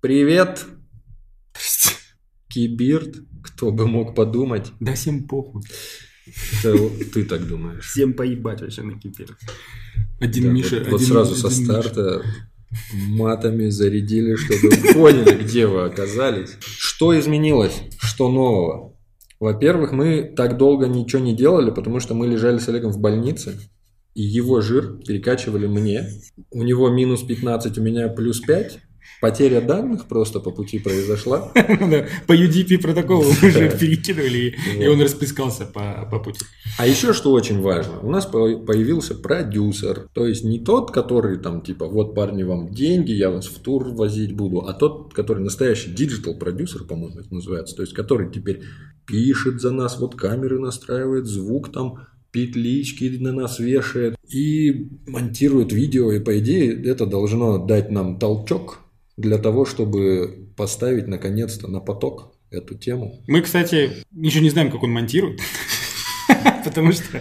Привет, Кибирд. Кто бы мог подумать? Да всем похуй. Это ты так думаешь. Всем поебать вообще на кипир. Один Да, Миша. вот, вот один- сразу со один Миша. старта матами зарядили, чтобы поняли, где вы оказались. Что изменилось? Что нового? Во-первых, мы так долго ничего не делали, потому что мы лежали с Олегом в больнице, и его жир перекачивали мне. У него минус 15, у меня плюс 5. Потеря данных просто по пути произошла. По UDP протоколу мы же Да. перекидывали, и он расплескался по пути. А еще что очень важно, у нас по- появился продюсер, то есть не тот, который там типа вот парни вам деньги, я вас в тур возить буду, а тот, который настоящий digital продюсер, по-моему, это называется, то есть который теперь пишет за нас, вот камеры настраивает, звук там петлички на нас вешает и монтирует видео, и по идее это должно дать нам толчок для того, чтобы поставить наконец-то на поток эту тему. Мы, кстати, еще не знаем, как он монтирует. Потому что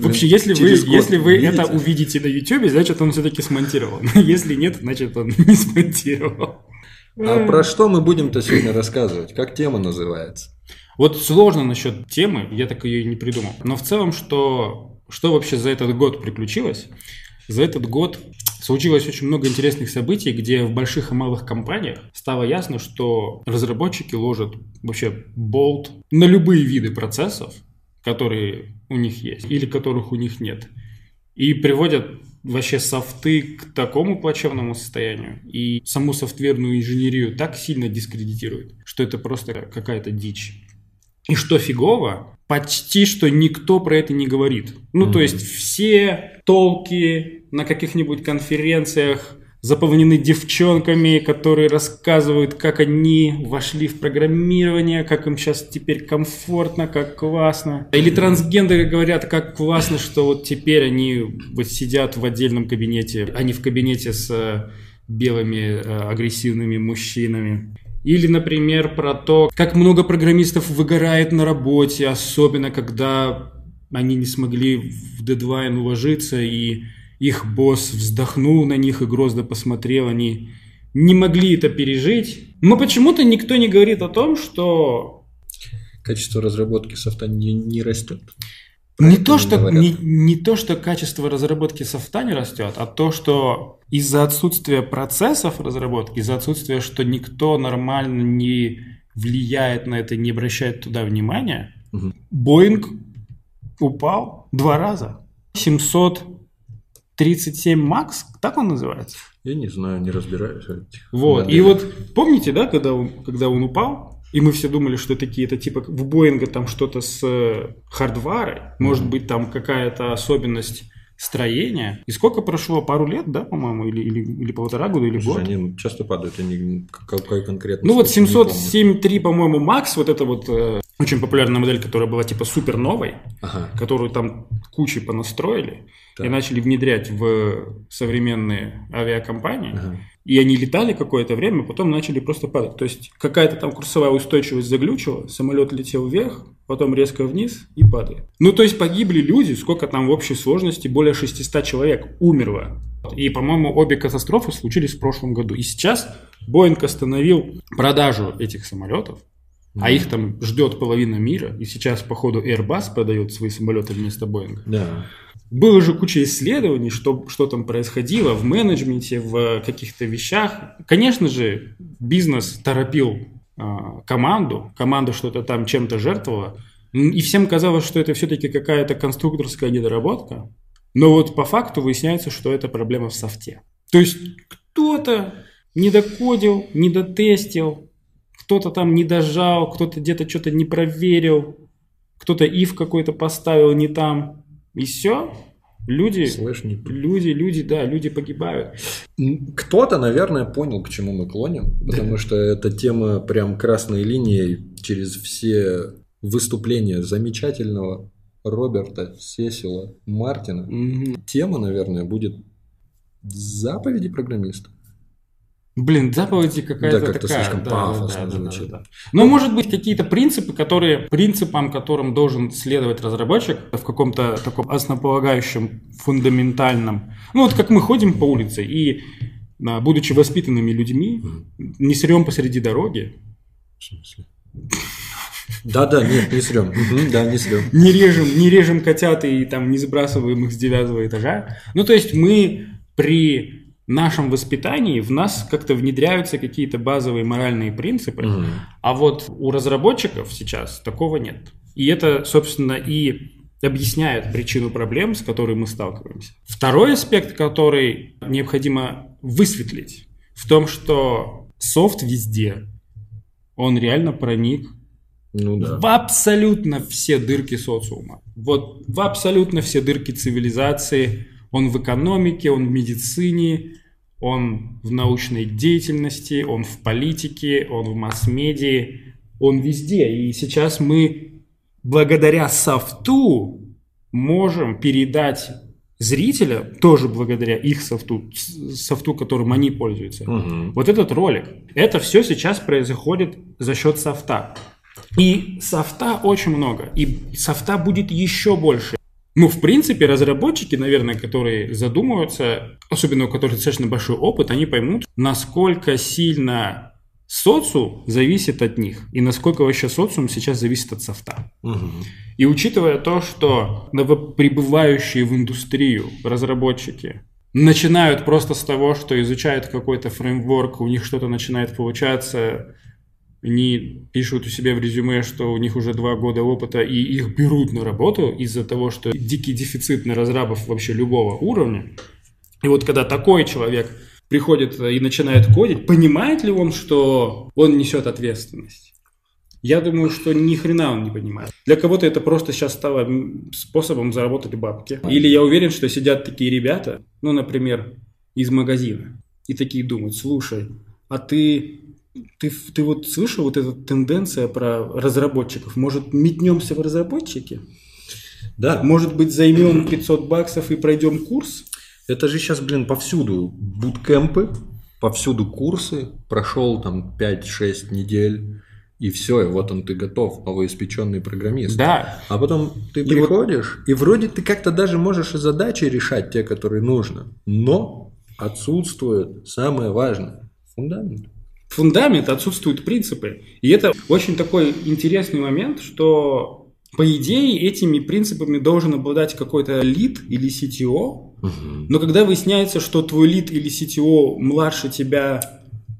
вообще, если вы, если вы это увидите на YouTube, значит, он все-таки смонтировал. Если нет, значит, он не смонтировал. А про что мы будем-то сегодня рассказывать? Как тема называется? Вот сложно насчет темы, я так ее и не придумал. Но в целом, что, что вообще за этот год приключилось? За этот год случилось очень много интересных событий, где в больших и малых компаниях стало ясно, что разработчики ложат вообще болт на любые виды процессов, которые у них есть или которых у них нет. И приводят вообще софты к такому плачевному состоянию и саму софтверную инженерию так сильно дискредитируют, что это просто какая-то дичь. И что фигово, почти что никто про это не говорит. Ну, то есть все толки на каких-нибудь конференциях заполнены девчонками, которые рассказывают, как они вошли в программирование, как им сейчас теперь комфортно, как классно. Или трансгендеры говорят, как классно, что вот теперь они вот сидят в отдельном кабинете, а не в кабинете с э, белыми э, агрессивными мужчинами. Или, например, про то, как много программистов выгорает на работе, особенно когда они не смогли в дедлайн уложиться, и их босс вздохнул на них и грозно посмотрел, они не могли это пережить. Но почему-то никто не говорит о том, что Качество разработки софта не, не растет. Не то, что, говорят. не, не то, что качество разработки софта не растет, а то, что из-за отсутствия процессов разработки, из-за отсутствия, что никто нормально не влияет на это, не обращает туда внимания, Мгм. Боинг упал два раза. 737 Макс, так он называется? Я не знаю, не разбираюсь Вот. И моделях. вот помните, да, когда он, когда он упал, и мы все думали, что это какие-то типа в Боинга там что-то с э, хардварой, может Мгм. быть там какая-то особенность строения. И сколько прошло? Пару лет, да, по-моему, или, или, или полтора года, или Слушай, год? они часто падают, они какой конкретно. Ну вот сколько, не помню. 707.3, по-моему, Макс, вот это вот э, очень популярная модель, которая была типа супер новой, Ага. которую там кучей понастроили Так. и начали внедрять в современные авиакомпании. Ага. И они летали какое-то время, потом начали просто падать. То есть какая-то там курсовая устойчивость заглючила, самолет летел вверх, потом резко вниз и падает. Ну, то есть погибли люди, сколько там в общей сложности, более 600 человек умерло. И, по-моему, обе катастрофы случились в прошлом году. И сейчас Боинг остановил продажу этих самолетов, а Мгм. их там ждет половина мира. И сейчас, походу, Airbus продает свои самолеты вместо Боинга. Да. Было же куча исследований, что, что там происходило в менеджменте, в каких-то вещах. Конечно же, бизнес торопил а, команду, команда что-то там чем-то жертвовала, и всем казалось, что это все-таки какая-то конструкторская недоработка. Но вот по факту выясняется, что это проблема в софте. То есть кто-то не докодил, не дотестил, кто-то там не дожал, кто-то где-то что-то не проверил, кто-то if какой-то поставил не там. И все. Люди, Слышь, не- люди, люди, да, люди погибают. Кто-то, наверное, понял, к чему мы клоним, потому что эта тема прям красной линией через все выступления замечательного Роберта Сесила Мартина. Тема, наверное, будет заповеди программиста. Блин, заповеди какая-то Да, как-то такая. слишком да, пафосно да, да, да, звучит. да. Но может быть какие-то принципы, которые принципам, которым должен следовать разработчик в каком-то таком основополагающем, фундаментальном. Ну вот как мы ходим по улице и на- будучи воспитанными людьми, не срем посреди дороги, В смысле? Да-да, нет, не срем. Да, не срем. не режем, не режем котят и там не сбрасываем их с девятого этажа. Ну, то есть мы при нашем воспитании в нас как-то внедряются какие-то базовые моральные принципы, Мгм. а вот у разработчиков сейчас такого нет. И это, собственно, и объясняет причину проблем, с которой мы сталкиваемся. Второй аспект, который необходимо высветлить, в том, что софт везде, он реально проник Ну да. в абсолютно все дырки социума. Вот в абсолютно все дырки цивилизации. Он в экономике, он в медицине, он в научной деятельности, он в политике, он в масс-медиа, он везде. И сейчас мы благодаря софту можем передать зрителя, тоже благодаря их софту, софту, которым они пользуются, Мгм. вот этот ролик. Это все сейчас происходит за счет софта. И софта очень много. И софта будет еще больше. Ну, в принципе, разработчики, наверное, которые задумываются, особенно у которых достаточно большой опыт, они поймут, насколько сильно социум зависит от них. И насколько вообще социум сейчас зависит от софта. Мгм. И учитывая то, что новоприбывающие в индустрию разработчики начинают просто с того, что изучают какой-то фреймворк, у них что-то начинает получаться, они пишут у себя в резюме, что у них уже два года опыта, и их берут на работу из-за того, что дикий дефицит на разрабов вообще любого уровня. И вот когда такой человек приходит и начинает кодить, понимает ли он, что он несет ответственность? Я думаю, что ни хрена он не понимает. Для кого-то это просто сейчас стало способом заработать бабки. Или я уверен, что сидят такие ребята, ну, например, из магазина, и такие думают, слушай, а ты, ты, ты вот слышал вот эта тенденция про разработчиков? Может, метнемся в разработчики? Да, Может быть, займем 500 баксов и пройдем курс? это же сейчас, блин, повсюду буткемпы, повсюду курсы, прошел там 5-6 недель, и все, и вот он ты готов, новоиспеченный программист. Да, А потом ты И приходишь, и вроде ты как-то даже можешь и задачи решать те, которые нужно, но отсутствует самое важное – фундамент. Фундамент, отсутствуют принципы. И это очень такой интересный момент, что по идее этими принципами должен обладать какой-то лид или CTO, но когда выясняется, что твой лид или CTO младше тебя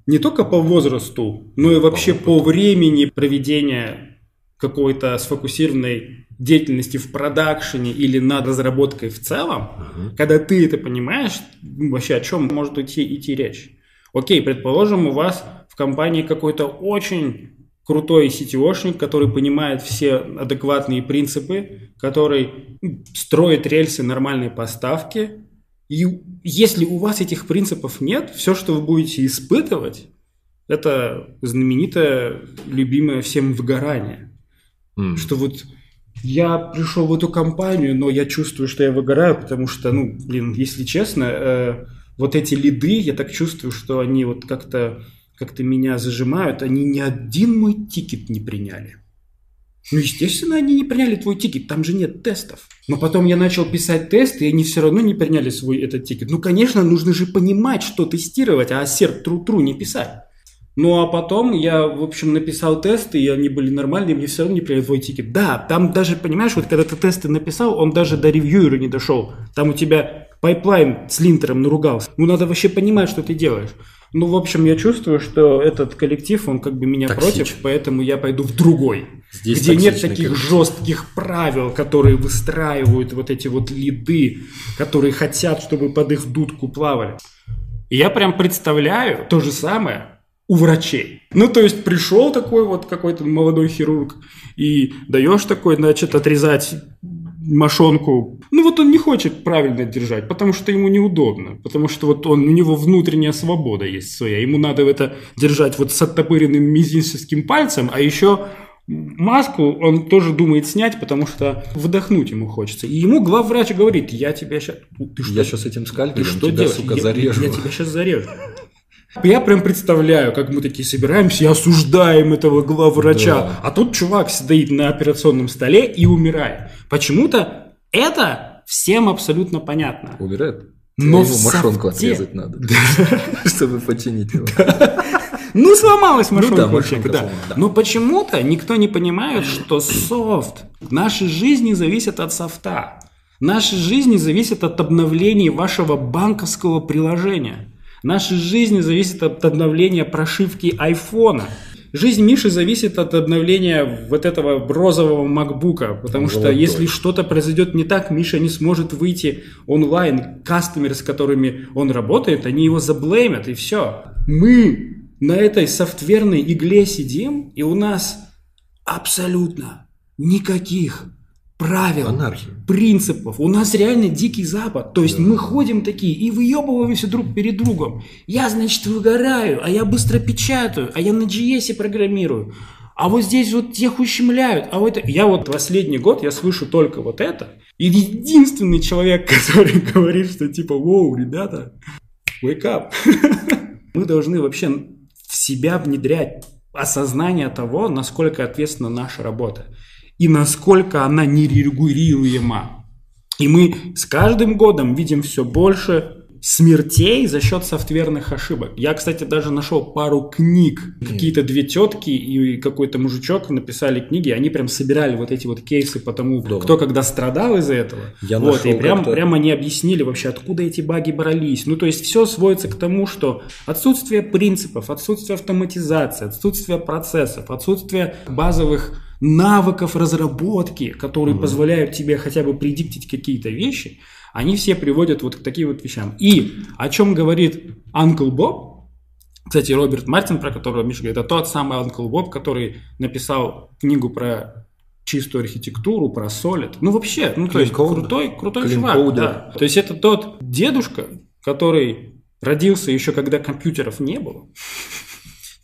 не только по возрасту, но и вообще по времени проведения какой-то сфокусированной деятельности в продакшене или над разработкой в целом, когда ты это понимаешь, вообще о чем может идти, идти речь? Окей, предположим, у вас в компании какой-то очень крутой сетевошник, который понимает все адекватные принципы, который строит рельсы нормальной поставки. И если у вас этих принципов нет, все, что вы будете испытывать, это знаменитое, любимое всем выгорание. М. Что вот я пришел в эту компанию, но я чувствую, что я выгораю, потому что, ну, блин, если честно, э, вот эти лиды, я так чувствую, что они вот как-то как меня зажимают, они ни один мой тикет не приняли. Ну, естественно, они не приняли твой тикет, там же нет тестов. Но потом я начал писать тесты, и они все равно не приняли свой этот тикет. Ну, конечно, нужно же понимать, что тестировать, а assert true true не писать. Ну, а потом я, в общем, написал тесты, и они были нормальные, мне все равно не приняли твой тикет. Да, там даже, понимаешь, вот когда ты тесты написал, он даже до ревьюера не дошел. Там у тебя пайплайн с линтером наругался. Ну, надо вообще понимать, что ты делаешь. Ну, в общем, я чувствую, что этот коллектив, он как бы меня Токсичен. против, поэтому я пойду в другой. Здесь где нет таких коллектив. жестких правил, которые выстраивают вот эти вот лиды, которые хотят, чтобы под их дудку плясали. И я прям представляю то же самое у врачей. Ну, то есть пришел такой вот какой-то молодой хирург и даешь такой, значит, отрезать мошонку. Ну, вот он не хочет правильно держать, потому что ему неудобно. Потому что вот он, у него внутренняя свобода есть своя. Ему надо это держать вот с оттопыренным мизинческим пальцем, а еще маску он тоже думает снять, потому что вдохнуть ему хочется. И ему главврач говорит, я тебя сейчас... Ты что, Я сейчас этим ты скальпелем что тебя, делаешь? сука, Я- зарежу. Я, тебя сейчас зарежу. Я прям представляю, как мы такие собираемся и осуждаем этого главврача. Да. А тут чувак стоит на операционном столе и умирает. Почему-то это всем абсолютно понятно. Умирает? Но Ему мошонку софте- отрезать надо, чтобы починить его. Ну, сломалась Ну машинка. да, вообще, машинка да. да. Но почему-то никто не понимает, что софт нашей жизни зависит от софта. Наши жизни зависят от обновлений вашего банковского приложения. Наши жизни зависят от обновления прошивки айфона. Жизнь Миши зависит от обновления вот этого розового макбука, потому что Золотой. если что-то произойдет не так, Миша не сможет выйти онлайн. Кастомеры, с которыми он работает, они его заблеймят, и все. Мы на этой софтверной игле сидим, и у нас абсолютно никаких правил, Анархия. принципов. У нас реально дикий запад. То есть мы ходим такие и выебываемся друг перед другом. Я, значит, выгораю, а я быстро печатаю, а я на GS программирую. А вот здесь вот тех ущемляют. А вот это- я вот последний год я слышу только вот это. И единственный человек, который говорит, что типа, воу, ребята, wake up. Мы должны вообще в себя внедрять осознание того, насколько ответственна наша работа и насколько она нерегулируема. И мы с каждым годом видим все больше смертей за счет софтверных ошибок. Я, кстати, даже нашел пару книг. Какие-то две тетки и какой-то мужичок написали книги, они прям собирали вот эти вот кейсы по тому, Да. кто когда страдал из-за этого. Я вот, и нашел прям, как-то- прям они объяснили вообще, откуда эти баги брались. Ну, то есть все сводится к тому, что отсутствие принципов, отсутствие автоматизации, отсутствие процессов, отсутствие базовых навыков разработки, которые позволяют тебе хотя бы предиктить какие-то вещи, они все приводят вот к таким вот вещам. И о чем говорит Uncle Bob, кстати, Роберт Мартин, про которого Миша говорит, это тот самый Uncle Bob, который написал книгу про чистую архитектуру, про Solid. Ну, вообще, ну, то есть крутой, крутой Clean чувак. Да. То есть это тот дедушка, который родился еще когда компьютеров не было.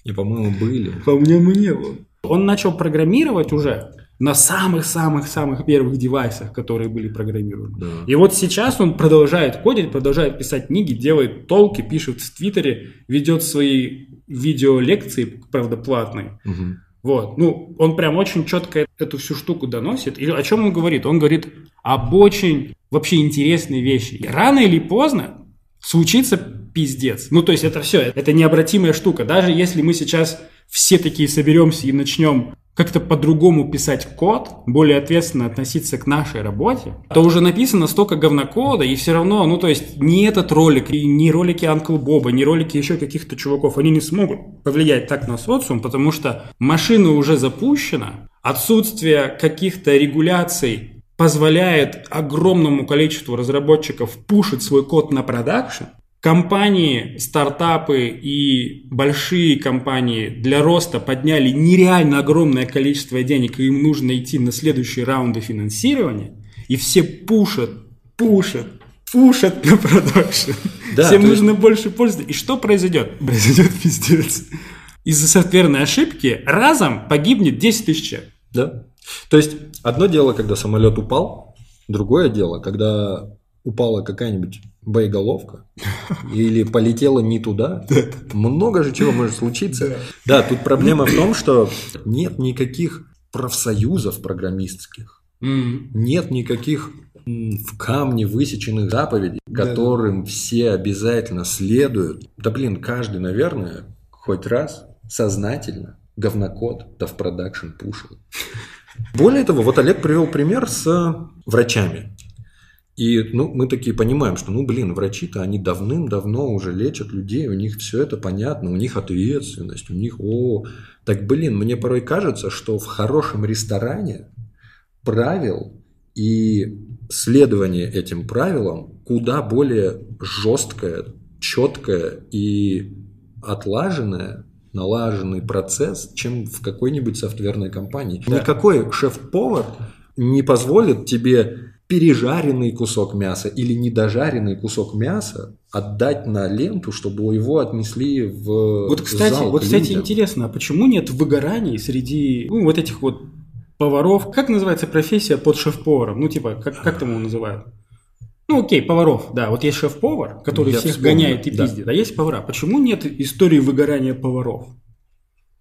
И, по-моему, были. По-моему, не было. Он начал программировать уже на самых-самых-самых первых девайсах, которые были программированы. Да. И вот сейчас он продолжает кодить, продолжает писать книги, делает толки, пишет в Твиттере, ведет свои видеолекции, правда, платные. Мгм. Вот, ну, он прям очень четко эту всю штуку доносит. И о чем он говорит? Он говорит об очень вообще интересной вещи. И Рано или поздно случится пиздец. Ну, то есть это все, это необратимая штука. Даже если мы сейчас все такие соберемся и начнем как-то по-другому писать код, более ответственно относиться к нашей работе, то уже написано столько говнокода, и все равно, ну то есть ни этот ролик, и ни ролики Анкл Боба, ни ролики еще каких-то чуваков, они не смогут повлиять так на социум, потому что машина уже запущена, отсутствие каких-то регуляций позволяет огромному количеству разработчиков пушить свой код на продакшн, Компании, стартапы и большие компании для роста подняли нереально огромное количество денег, и им нужно идти на следующие раунды финансирования, и все пушат, пушат, пушат на продакшн. Да, Всем то есть- нужно больше пользы. И что произойдет? Произойдет пиздец. Из-за софтверной ошибки разом погибнет 10 тысяч человек. Да. То есть, одно дело, когда самолет упал, другое дело, когда упала какая-нибудь боеголовка или полетела не туда. Много же чего может случиться. Да, тут проблема в том, что нет никаких профсоюзов программистских. Нет никаких в камне высеченных заповедей, которым все обязательно следуют. Да блин, каждый, наверное, хоть раз сознательно говнокод да в продакшн пушил. Более того, вот Олег привел пример с э, врачами. И ну, мы такие понимаем, что, ну, блин, врачи-то они давным-давно уже лечат людей, у них все это понятно, у них ответственность, у них, о, так, блин, мне порой кажется, что в хорошем ресторане правил и следование этим правилам куда более жесткое, четкое и отлаженное, налаженный процесс, чем в какой-нибудь софтверной компании. Да. Никакой шеф-повар не позволит тебе пережаренный кусок мяса или недожаренный кусок мяса отдать на ленту, чтобы его отнесли в Вот, кстати, зал вот, кстати, людям. интересно, а почему нет выгораний среди ну, вот этих вот поваров? Как называется профессия под шеф-поваром? Ну, типа, как, как там его называют? Ну, окей, поваров, да. Вот есть шеф-повар, который Я всех вспомнил, гоняет и да. пиздит. А есть повара. Почему нет истории выгорания поваров?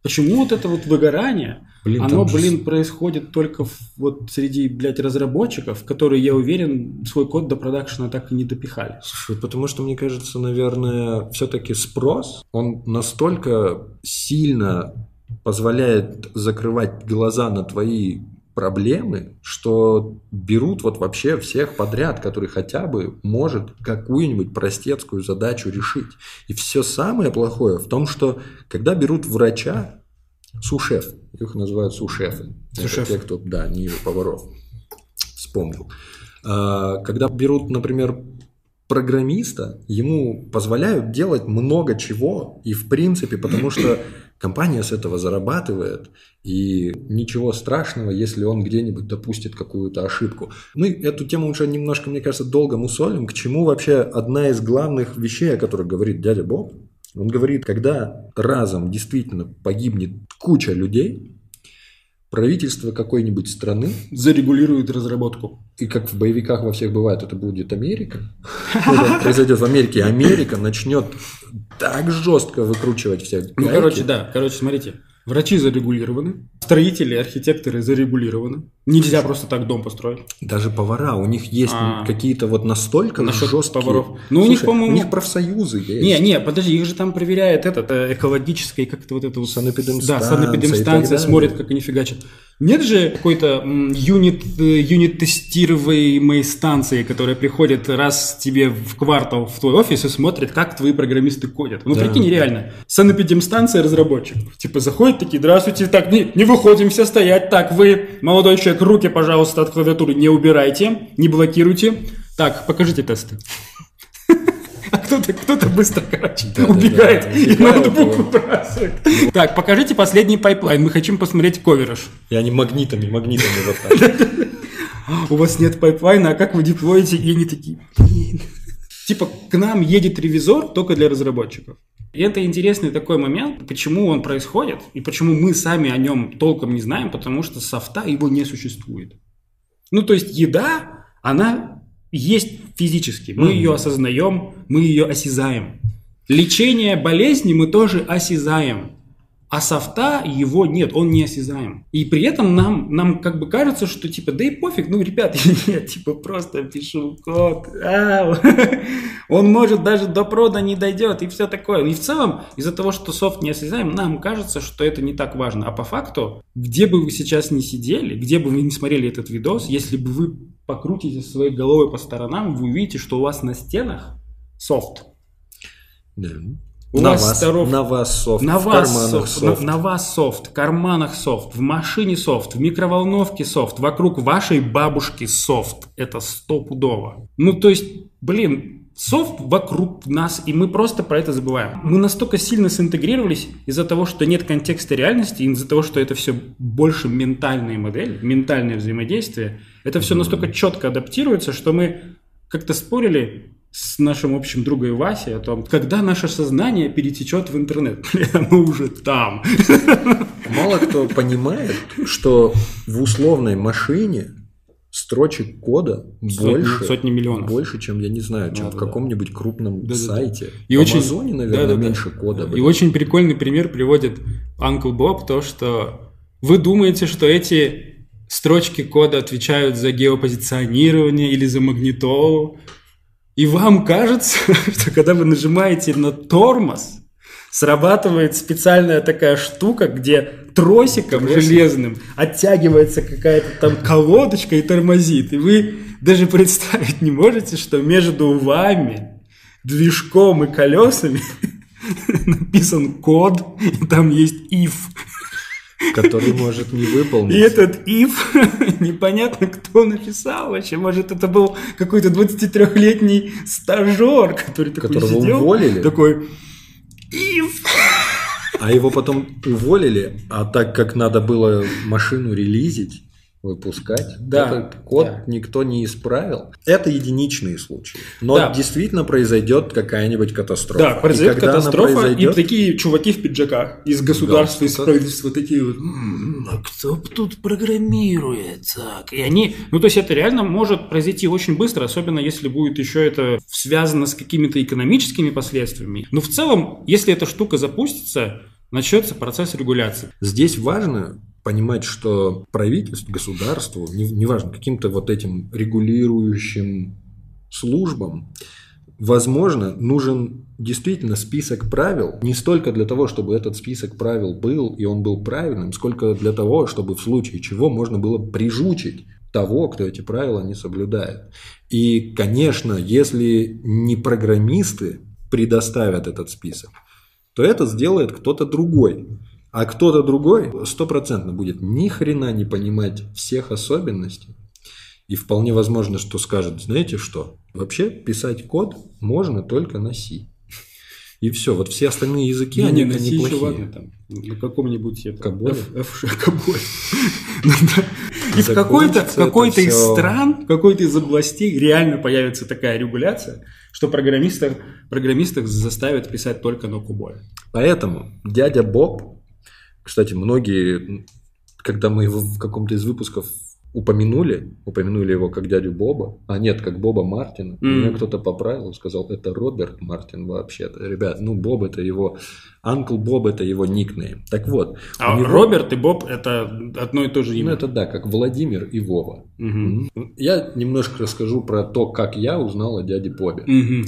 Почему вот это вот выгорание, Блин, оно, же блин, происходит только в- вот среди, блядь, разработчиков, которые, я уверен, свой код до продакшена так и не допихали. Слушай, потому что, мне кажется, наверное, все-таки спрос, он настолько сильно позволяет закрывать глаза на твои проблемы, что берут вот вообще всех подряд, который хотя бы может какую-нибудь простецкую задачу решить. И все самое плохое в том, что когда берут врача, сушеф, их называют сушефы. Сушеф. те, кто, да, не поваров. Вспомнил. А, Когда берут, например, программиста, ему позволяют делать много чего, и в принципе, потому что компания с этого зарабатывает, и ничего страшного, если он где-нибудь допустит какую-то ошибку. Мы эту тему уже немножко, мне кажется, долго мусолим, к чему вообще одна из главных вещей, о которых говорит дядя Боб. Он говорит, когда разом действительно погибнет куча людей, правительство какой-нибудь страны Зарегулирует разработку. и как в боевиках во всех бывает, это будет Америка. Это произойдет в Америке. Америка начнет так жестко выкручивать все Ну, короче, да, короче, смотрите. Врачи зарегулированы, строители, архитекторы зарегулированы. Нельзя просто так дом построить. Даже повара, у них есть А. какие-то вот настолько Насчет жесткие... поваров. Ну, у них, Слушай, по-моему- У них профсоюзы есть. Не, не, подожди, их же там проверяет этот э, экологическое, как-то вот это вот... Санэпидемстанция Да, санэпидемстанция смотрит, как они фигачат. Нет же какой-то юнит, э, юнит тестируемой станции, которая приходит раз тебе в квартал в твой офис и смотрит, как твои программисты кодят. Ну, Да. прикинь, реально. Санэпидемстанция разработчиков. Типа заходят такие, здравствуйте, так, не, не выходим, все стоять. Так, вы, молодой человек, руки, пожалуйста, от клавиатуры не убирайте, не блокируйте. Так, покажите тесты. А кто-то, кто-то быстро, короче, Да, да, убегает да, и убегает, ноутбук да. выбрасывает. Так, покажите последний пайплайн. Мы хотим посмотреть coverage. И они магнитами, магнитами. У вас нет пайплайна, а как вы деплоите? И они такие, блин. Типа, к нам едет ревизор только для разработчиков. И это интересный такой момент, почему он происходит, и почему мы сами о нем толком не знаем, потому что софта его не существует. Ну, то есть еда, она есть физически. Мы ее осознаем, мы ее осязаем. Лечение болезни мы тоже осязаем. А софта его нет, он не осязаем. И при этом нам, нам как бы кажется, что типа, да и пофиг, ну, ребят, я типа просто пишу код, ау. он может даже до прода не дойдет и все такое. И в целом, из-за того, что софт не осязаем, нам кажется, что это не так важно. А по факту, где бы вы сейчас не сидели, где бы вы не смотрели этот видос, если бы вы покрутите своей головой по сторонам, вы увидите, что у вас на стенах софт. Да. У на вас вас, здоров- на вас софт, На в вас, карманах софт, на, софт. на вас софт, в карманах софт, в машине софт, в микроволновке софт, вокруг вашей бабушки софт. Это стопудово. Ну, то есть, блин, софт вокруг нас, и мы просто про это забываем. Мы настолько сильно синтегрировались из-за того, что нет контекста реальности, из-за того, что это все больше ментальные модели, ментальное взаимодействие. Это все настолько четко адаптируется, что мы как-то спорили с нашим общим другом Васей о том, когда наше сознание перетечет в интернет. Оно уже там. Мало кто понимает, что в условной машине строчек кода Сотни- больше, сотни миллионов. больше, чем, я не знаю, чем в Да-да-да. каком-нибудь крупном Да-да-да. сайте. И в очень- Амазоне, наверное, да-да-да. меньше кода. И блин. очень прикольный пример приводит Uncle Bob, то, что вы думаете, что эти строчки кода отвечают за геопозиционирование или за магнитолу, и вам кажется, что когда вы нажимаете на тормоз, срабатывает специальная такая штука, где тросиком Тросик. железным оттягивается какая-то там колодочка и тормозит. И вы даже представить не можете, что между вами, движком и колесами написан код, и там есть if. Который может не выполнить. И этот if, непонятно, кто написал вообще. Может, это был какой-то 23-летний стажер, который такой Которого сидел, уволили? такой if. А его потом уволили, а так как надо было машину релизить, выпускать, Да, этот код да. никто не исправил. Это единичные случаи. Но Да. действительно произойдет какая-нибудь катастрофа. Да, произойдет И катастрофа, произойдет, и такие чуваки в пиджаках из государства, из галстуках. правительства, такие вот, «М, а кто тут программирует? Так, и они, ну то есть это реально может произойти очень быстро, особенно если будет еще это связано с какими-то экономическими последствиями. Но в целом, если эта штука запустится, начнется процесс регуляции. Здесь важно понимать, что правительству, государству, не- неважно, каким-то вот этим регулирующим службам, возможно, нужен действительно список правил, не столько для того, чтобы этот список правил был, и он был правильным, сколько для того, чтобы в случае чего можно было прижучить того, кто эти правила не соблюдает. И, конечно, если не программисты предоставят этот список, то это сделает кто-то другой. А кто-то другой стопроцентно будет ни хрена не понимать всех особенностей. И вполне возможно, что скажет, знаете что, вообще писать код можно только на C. И все, вот все остальные языки, они на это C еще ладно там, на каком-нибудь это, Каболе? F, F, Каболе. И в какой-то, это из стран, в какой-то из областей реально появится такая регуляция, что программистов, программистов заставят писать только на куболе. Поэтому дядя Боб, кстати, многие, когда мы его в каком-то из выпусков упомянули, упомянули его как дядю Боба, а нет, как Боба Мартина, М. меня кто-то поправил, сказал, это Роберт Мартин вообще-то. Ребят, ну Боб это его, Анкл Боб это его никнейм. Так вот, А него- Роберт и Боб это одно и то же ну имя. это да, как Владимир и Вова. М. Я немножко расскажу про то, как я узнал о дяде Бобе. Мгм.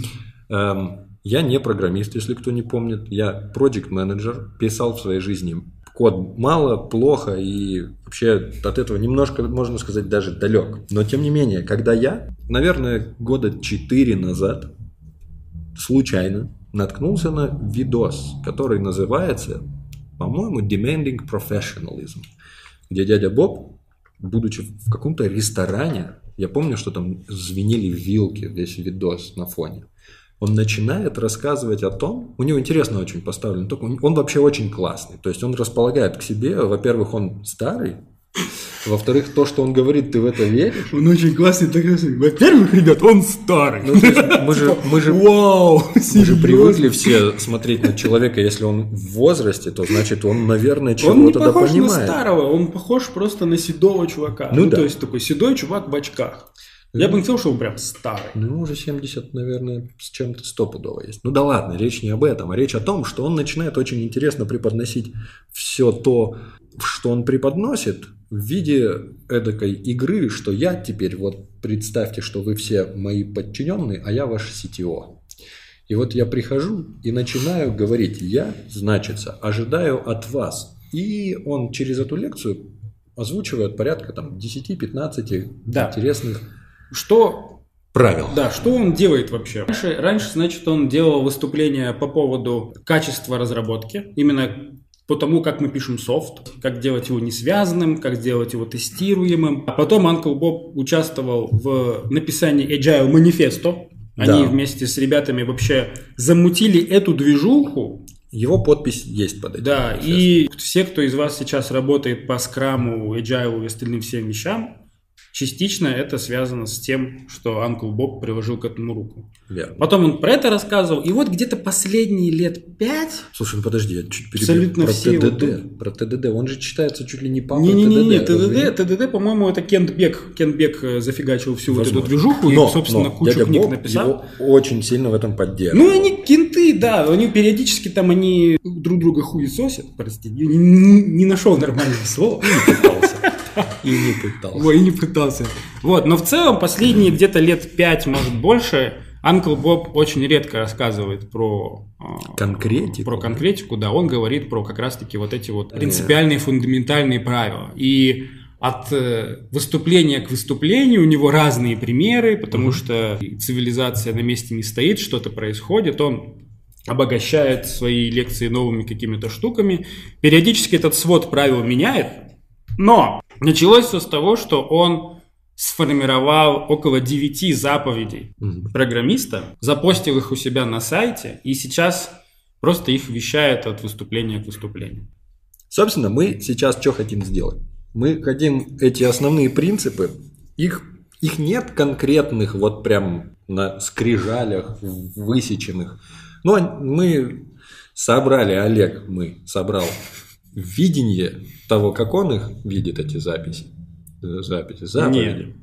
Эм, Я не программист, если кто не помнит. Я проект менеджер писал в своей жизни код мало, плохо и вообще от этого немножко, можно сказать, даже далек. Но тем не менее, когда я, наверное, года 4 назад случайно наткнулся на видос, который называется, по-моему, Demanding Professionalism, где дядя Боб, будучи в каком-то ресторане, я помню, что там звенели вилки, весь видос на фоне, он начинает рассказывать о том, у него интересно очень поставлен, только он, он вообще очень классный, то есть он располагает к себе, во-первых, он старый, во-вторых, то, что он говорит, ты в это веришь? Он очень классный, так. Во-первых, ребят, он старый. Ну, мы же, мы же, Вау, мы же привыкли все смотреть на человека, если он в возрасте, то значит он, наверное, Он не чего-то да похож на понимает. старого, он похож просто на седого чувака. Ну Ну, да. то есть такой седой чувак в очках. Я бы не сказал, что он прям старый. Ну, уже 70, наверное, с чем-то стопудово есть. Ну да ладно, речь не об этом, а речь о том, что он начинает очень интересно преподносить все то, что он преподносит в виде эдакой игры, что я теперь, вот представьте, что вы все мои подчиненные, а я ваш CTO. И вот я прихожу и начинаю говорить, я, значится, ожидаю от вас. И он через эту лекцию озвучивает порядка там 10-15 Да. интересных Что, правил. да, что он делает вообще? Раньше, раньше, значит, он делал выступления по поводу качества разработки. Именно по тому, как мы пишем софт, как делать его несвязанным, как сделать его тестируемым. А потом Uncle Bob участвовал в написании Agile Manifesto. Они Да. вместе с ребятами вообще замутили эту движуху, Его подпись есть под этим. Да, сейчас. и все, кто из вас сейчас работает по скраму, agile и остальным всем вещам, частично это связано с тем, что Uncle Боб приложил к этому руку. Верно. Потом он про это рассказывал, и вот где-то последние лет пять... Слушай, ну подожди, я чуть перебью. Абсолютно про все ТДД. вот Про ТДД. Он же читается чуть ли не папа Не-не-не, ТДД. разве ТДД? ТДД, по-моему, это Кент Бек. Кент Бек э, зафигачил всю вот эту Возможно. движуху Но, и, собственно, но кучу дядя книг Боб написал. его очень сильно в этом поддерживает. Ну, они кенты, да, они периодически там, они друг друга хуесосят, прости, не, не- не нашел нормального слова. И не пытался. Ой, не пытался. Вот, но в целом последние где-то лет пять, может больше, Анкл Боб очень редко рассказывает про а, Конкретику. Про конкретику, да, он говорит про как раз-таки вот эти вот принципиальные, фундаментальные правила. И от э, выступления к выступлению у него разные примеры, потому что цивилизация на месте не стоит, что-то происходит, он обогащает свои лекции новыми какими-то штуками. Периодически этот свод правил меняет, но началось все с того, что он сформировал около 9 заповедей программиста, запостил их у себя на сайте и сейчас просто их вещает от выступления к выступлению. Собственно, мы сейчас что хотим сделать? Мы хотим эти основные принципы, их, их нет конкретных вот прям на скрижалях высеченных. Но мы собрали, Олег, мы собрал видение того, как он их видит, эти записи. Записи, заповеди. Нет.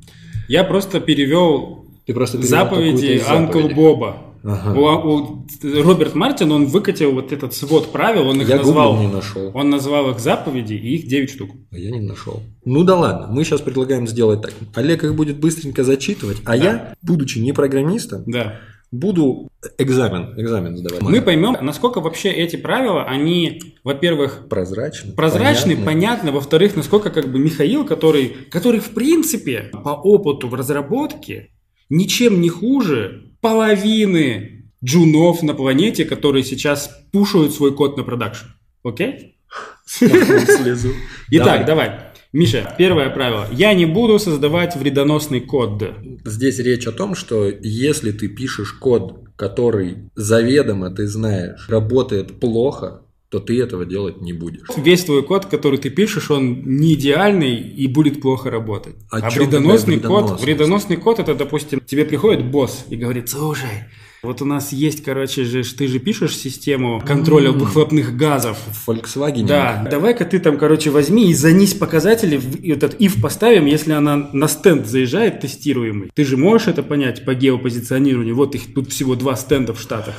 Я просто перевел Ты просто перевел заповеди Анкл. Боба. Ага. У- у- Роберт Мартин, он выкатил вот этот свод правил, он их Я назвал... не нашел. Он назвал их заповеди, и их 9 штук. А я не нашел. Ну да ладно, мы сейчас предлагаем сделать так. Олег их будет быстренько зачитывать, а я, будучи не программистом, Да. Буду экзамен, экзамен сдавать. Мы поймем, насколько вообще эти правила, они, во-первых, прозрачны, прозрачны, понятны. Во-вторых, насколько как бы Михаил, который, который в принципе по опыту в разработке ничем не хуже половины джунов на планете, которые сейчас пушают свой код на продакшн. Окей? Слезу. Итак, Давай. давай. Миша, первое правило. Я не буду создавать вредоносный код. Здесь речь о том, что если ты пишешь код, который заведомо ты знаешь работает плохо, то ты этого делать не будешь. Весь твой код, который ты пишешь, он не идеальный и будет плохо работать. О а вредоносный код, вредоносный код, это, допустим, тебе приходит босс и говорит, слушай, вот у нас есть, короче же, ты же пишешь систему контроля выхлопных газов. В Volkswagen Да, давай-ка ты там, короче, возьми и занись показатели, в- и этот if поставим, если она на стенд заезжает тестируемый. Ты же можешь это понять по геопозиционированию? Вот их тут всего два стенда в Штатах.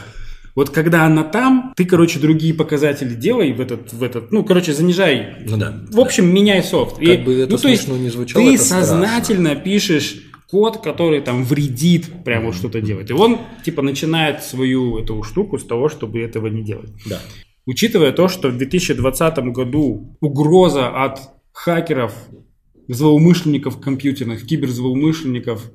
Вот когда она там, ты, короче, другие показатели делай в этот, в этот, ну, короче, занижай. Ну да. В общем, меняй софт. Как бы это ну, то есть не звучало, ты это страшно. сознательно пишешь код, который там вредит прямо вот что-то делать. И он, типа, начинает свою эту штуку с того, чтобы этого не делать. Да. Учитывая то, что в 2020 году угроза от хакеров, злоумышленников компьютерных, киберзлоумышленников,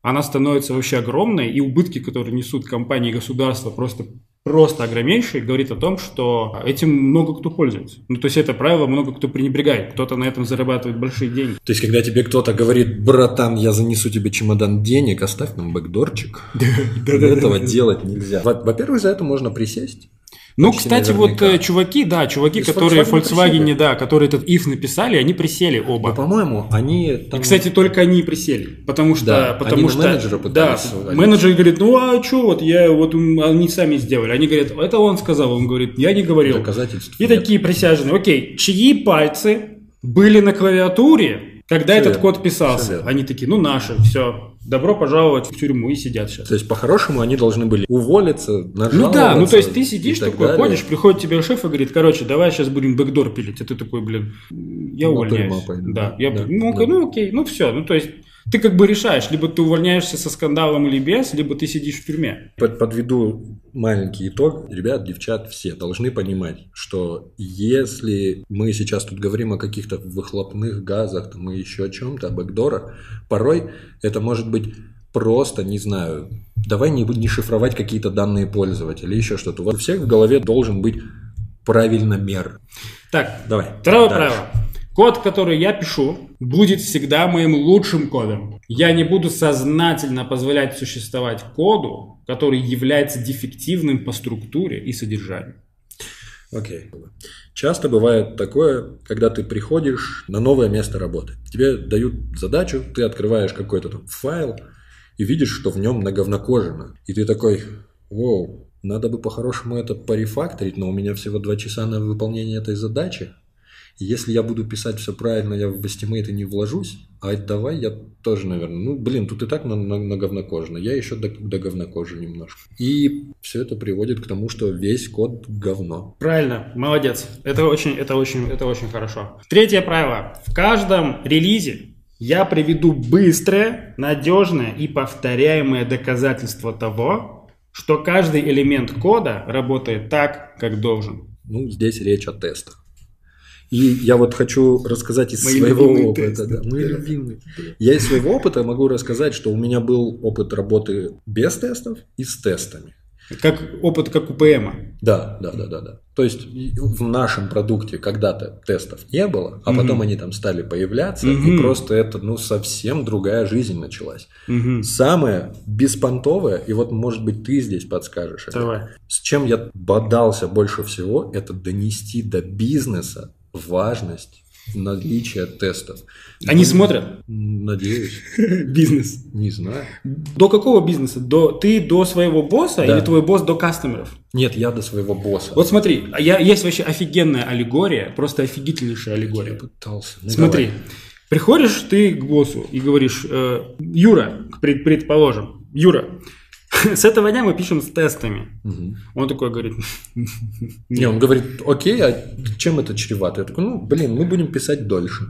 она становится вообще огромной, и убытки, которые несут компании и государства, просто просто огромнейшие, говорит о том, что этим много кто пользуется. Ну, то есть это правило много кто пренебрегает. Кто-то на этом зарабатывает большие деньги. То есть, когда тебе кто-то говорит, братан, я занесу тебе чемодан денег, оставь нам бэкдорчик, этого делать нельзя. Во- Во-первых, за это можно присесть. Ну, Почти кстати, вот наверняка. э, чуваки, да, чуваки, Из которые Volkswagen Volkswagen, да, которые этот if написали, они присели Но, оба. по-моему, они И, там... кстати, только они и присели, потому что, Да, потому они что, менеджера да, пытались свалить. менеджер говорит, ну а что, вот я, вот они сами сделали, они говорят, это он сказал, он говорит, я не говорил. Доказательств И нет. такие присяжные, окей, чьи пальцы были на клавиатуре, когда Всё этот код писался? Они такие, ну наши, все, добро пожаловать в тюрьму и сидят сейчас. То есть, по-хорошему, они должны были уволиться, Ну да, ну то есть ты сидишь такой, далее. ходишь, приходит тебе шеф и говорит, короче, давай сейчас будем бэкдор пилить. А ты такой, блин, я увольняюсь. пойду. Да, я, Да, ну, да. ну окей, ну все, ну то есть ты как бы решаешь, либо ты увольняешься со скандалом или без, либо ты сидишь в тюрьме. Под- Подведу маленький итог. Ребят, девчат, все должны понимать, что если мы сейчас тут говорим о каких-то выхлопных газах, там, и еще о чем-то, о бэкдорах, порой это может быть просто, не знаю, давай не, не шифровать какие-то данные пользователя, еще что-то. У всех в голове должен быть правильно мер. Так, Давай. второе дальше. правило. Код, который я пишу, будет всегда моим лучшим кодом. Я не буду сознательно позволять существовать коду, который является дефективным по структуре и содержанию. Окей. Часто бывает такое, когда ты приходишь на новое место работы. Тебе дают задачу, ты открываешь какой-то там файл и видишь, что в нем наговнокожено. И ты такой, воу, надо бы по-хорошему это порефакторить, но у меня всего два часа на выполнение этой задачи. Если я буду писать все правильно, я в Estimate не вложусь, а давай я тоже, наверное, ну, блин, тут и так на, на, на говнокожено, я еще до, до говнокожи немножко. И все это приводит к тому, что весь код говно. Правильно, молодец. Это очень, это очень, это очень хорошо. Третье правило. В каждом релизе я приведу быстрое, надежное и повторяемое доказательство того, что каждый элемент кода работает так, как должен. Ну, здесь речь о тестах. И я вот хочу рассказать из Мои своего опыта. тесты. да, мои любимые. Я из своего опыта могу рассказать, что у меня был опыт работы без тестов и с тестами. Как опыт, как у ПМа. Да, да, да, да, да. То есть в нашем продукте когда-то тестов не было, а Мгм. потом они там стали появляться, Мгм. и просто это, ну, совсем другая жизнь началась. Мгм. Самое беспонтовое, и вот, может быть, ты здесь подскажешь, это, Давай. с чем я бодался больше всего, это донести до бизнеса важность наличия тестов. Они смотрят Надеюсь, бизнес. не знаю. До какого бизнеса? До, ты до своего босса Да. или твой босс до кастомеров? Нет, я до своего босса. Вот смотри, а я, есть вообще офигенная аллегория, просто офигительнейшая я аллегория. пытался. Ну, Смотри, давай. приходишь ты к боссу и говоришь, э, Юра, пред- предположим, Юра, с этого дня мы пишем с тестами. Мгм. Он такой говорит, Не, он говорит, окей, а чем это чревато? Я такой, ну, блин, мы будем писать дольше.